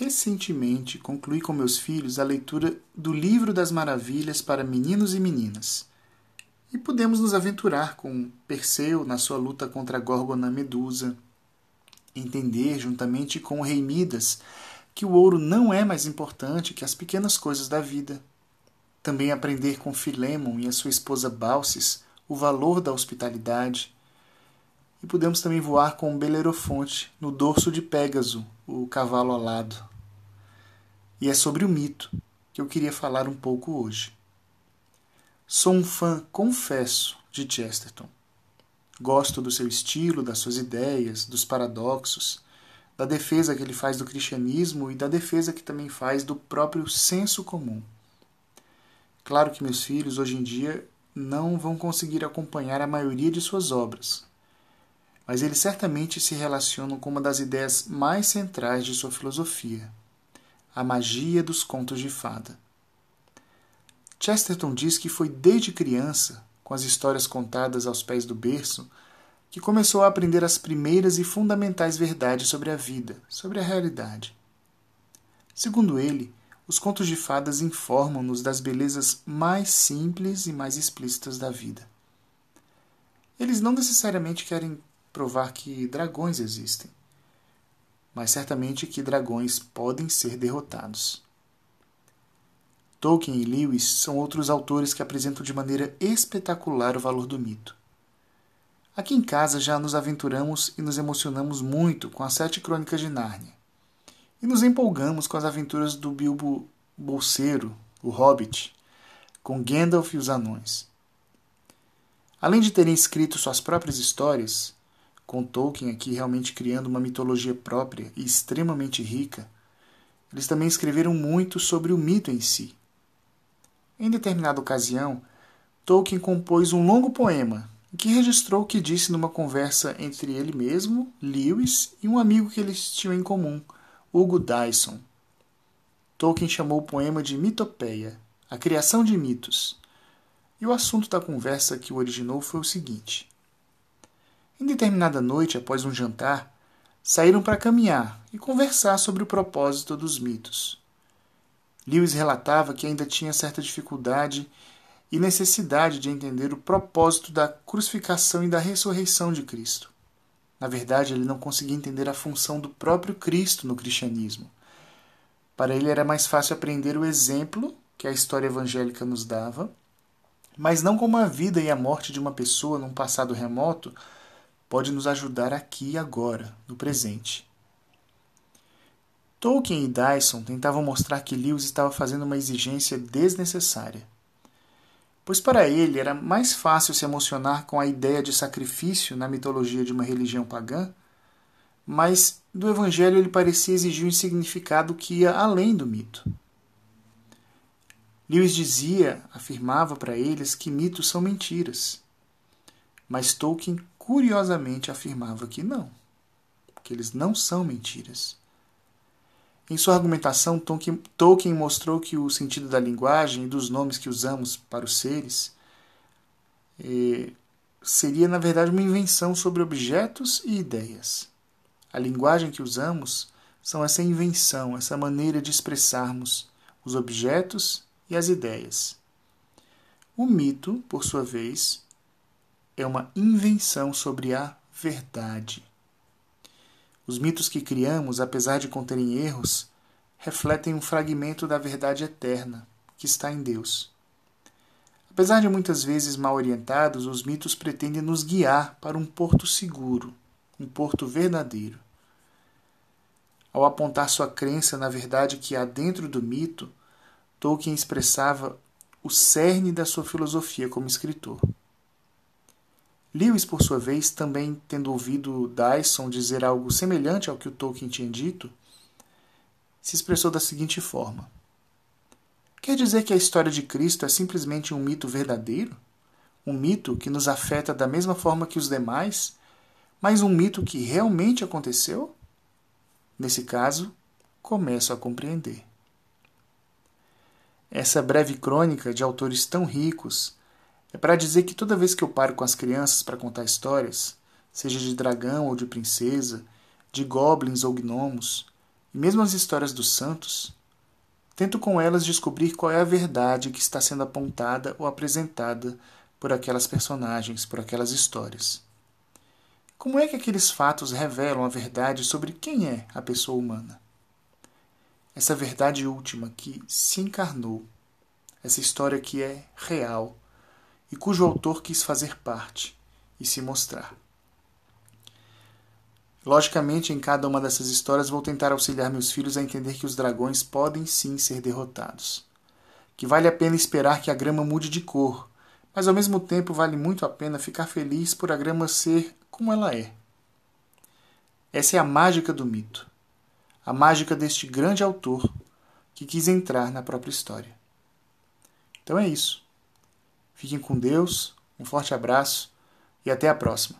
recentemente concluí com meus filhos a leitura do Livro das Maravilhas para meninos e meninas. E pudemos nos aventurar com Perseu na sua luta contra a Górgona Medusa, entender juntamente com o rei Midas que o ouro não é mais importante que as pequenas coisas da vida. Também aprender com Filemon e a sua esposa Balsis o valor da hospitalidade e podemos também voar com Belerofonte no dorso de Pégaso, o cavalo alado. E é sobre o mito que eu queria falar um pouco hoje. Sou um fã, confesso, de Chesterton. Gosto do seu estilo, das suas ideias, dos paradoxos, da defesa que ele faz do cristianismo e da defesa que também faz do próprio senso comum. Claro que meus filhos hoje em dia não vão conseguir acompanhar a maioria de suas obras, mas eles certamente se relacionam com uma das ideias mais centrais de sua filosofia, a magia dos contos de fada. Chesterton diz que foi desde criança, com as histórias contadas aos pés do berço, que começou a aprender as primeiras e fundamentais verdades sobre a vida, sobre a realidade. Segundo ele, os contos de fadas informam-nos das belezas mais simples e mais explícitas da vida. Eles não necessariamente querem provar que dragões existem, mas certamente que dragões podem ser derrotados. Tolkien e Lewis são outros autores que apresentam de maneira espetacular o valor do mito. Aqui em casa já nos aventuramos e nos emocionamos muito com as Sete Crônicas de Nárnia. E nos empolgamos com as aventuras do Bilbo Bolseiro, o Hobbit, com Gandalf e os Anões. Além de terem escrito suas próprias histórias, com Tolkien aqui realmente criando uma mitologia própria e extremamente rica, eles também escreveram muito sobre o mito em si. Em determinada ocasião, Tolkien compôs um longo poema em que registrou o que disse numa conversa entre ele mesmo, Lewis e um amigo que eles tinham em comum, Hugo Dyson. Tolkien chamou o poema de Mitopeia, a criação de mitos. E o assunto da conversa que o originou foi o seguinte: em determinada noite, após um jantar, saíram para caminhar e conversar sobre o propósito dos mitos. Lewis relatava que ainda tinha certa dificuldade e necessidade de entender o propósito da crucificação e da ressurreição de Cristo. Na verdade, ele não conseguia entender a função do próprio Cristo no cristianismo. Para ele era mais fácil aprender o exemplo que a história evangélica nos dava, mas não como a vida e a morte de uma pessoa num passado remoto pode nos ajudar aqui e agora, no presente. Tolkien e Dyson tentavam mostrar que Lewis estava fazendo uma exigência desnecessária. Pois para ele era mais fácil se emocionar com a ideia de sacrifício na mitologia de uma religião pagã, mas do evangelho ele parecia exigir um significado que ia além do mito. Lewis dizia, afirmava para eles que mitos são mentiras. Mas Tolkien curiosamente afirmava que não, que eles não são mentiras. Em sua argumentação, Tolkien mostrou que o sentido da linguagem e dos nomes que usamos para os seres eh, seria, na verdade, uma invenção sobre objetos e ideias. A linguagem que usamos são essa invenção, essa maneira de expressarmos os objetos e as ideias. O mito, por sua vez, é uma invenção sobre a verdade. Os mitos que criamos, apesar de conterem erros, refletem um fragmento da verdade eterna que está em Deus. Apesar de muitas vezes mal orientados, os mitos pretendem nos guiar para um porto seguro, um porto verdadeiro. Ao apontar sua crença na verdade que há dentro do mito, Tolkien expressava o cerne da sua filosofia como escritor. Lewis, por sua vez, também tendo ouvido Dyson dizer algo semelhante ao que o Tolkien tinha dito, se expressou da seguinte forma: Quer dizer que a história de Cristo é simplesmente um mito verdadeiro? Um mito que nos afeta da mesma forma que os demais, mas um mito que realmente aconteceu? Nesse caso, começo a compreender. Essa breve crônica de autores tão ricos é para dizer que toda vez que eu paro com as crianças para contar histórias, seja de dragão ou de princesa, de goblins ou gnomos, E mesmo as histórias dos santos, tento com elas descobrir qual é a verdade que está sendo apontada ou apresentada por aquelas personagens, por aquelas histórias. Como é que aqueles fatos revelam a verdade sobre quem é a pessoa humana? Essa verdade última que se encarnou, essa história que é real e cujo autor quis fazer parte e se mostrar. Logicamente, em cada uma dessas histórias vou tentar auxiliar meus filhos a entender que os dragões podem sim ser derrotados. Que vale a pena esperar que a grama mude de cor, mas ao mesmo tempo vale muito a pena ficar feliz por a grama ser como ela é. Essa é a mágica do mito, a mágica deste grande autor que quis entrar na própria história. Então é isso. Fiquem com Deus, um forte abraço e até a próxima.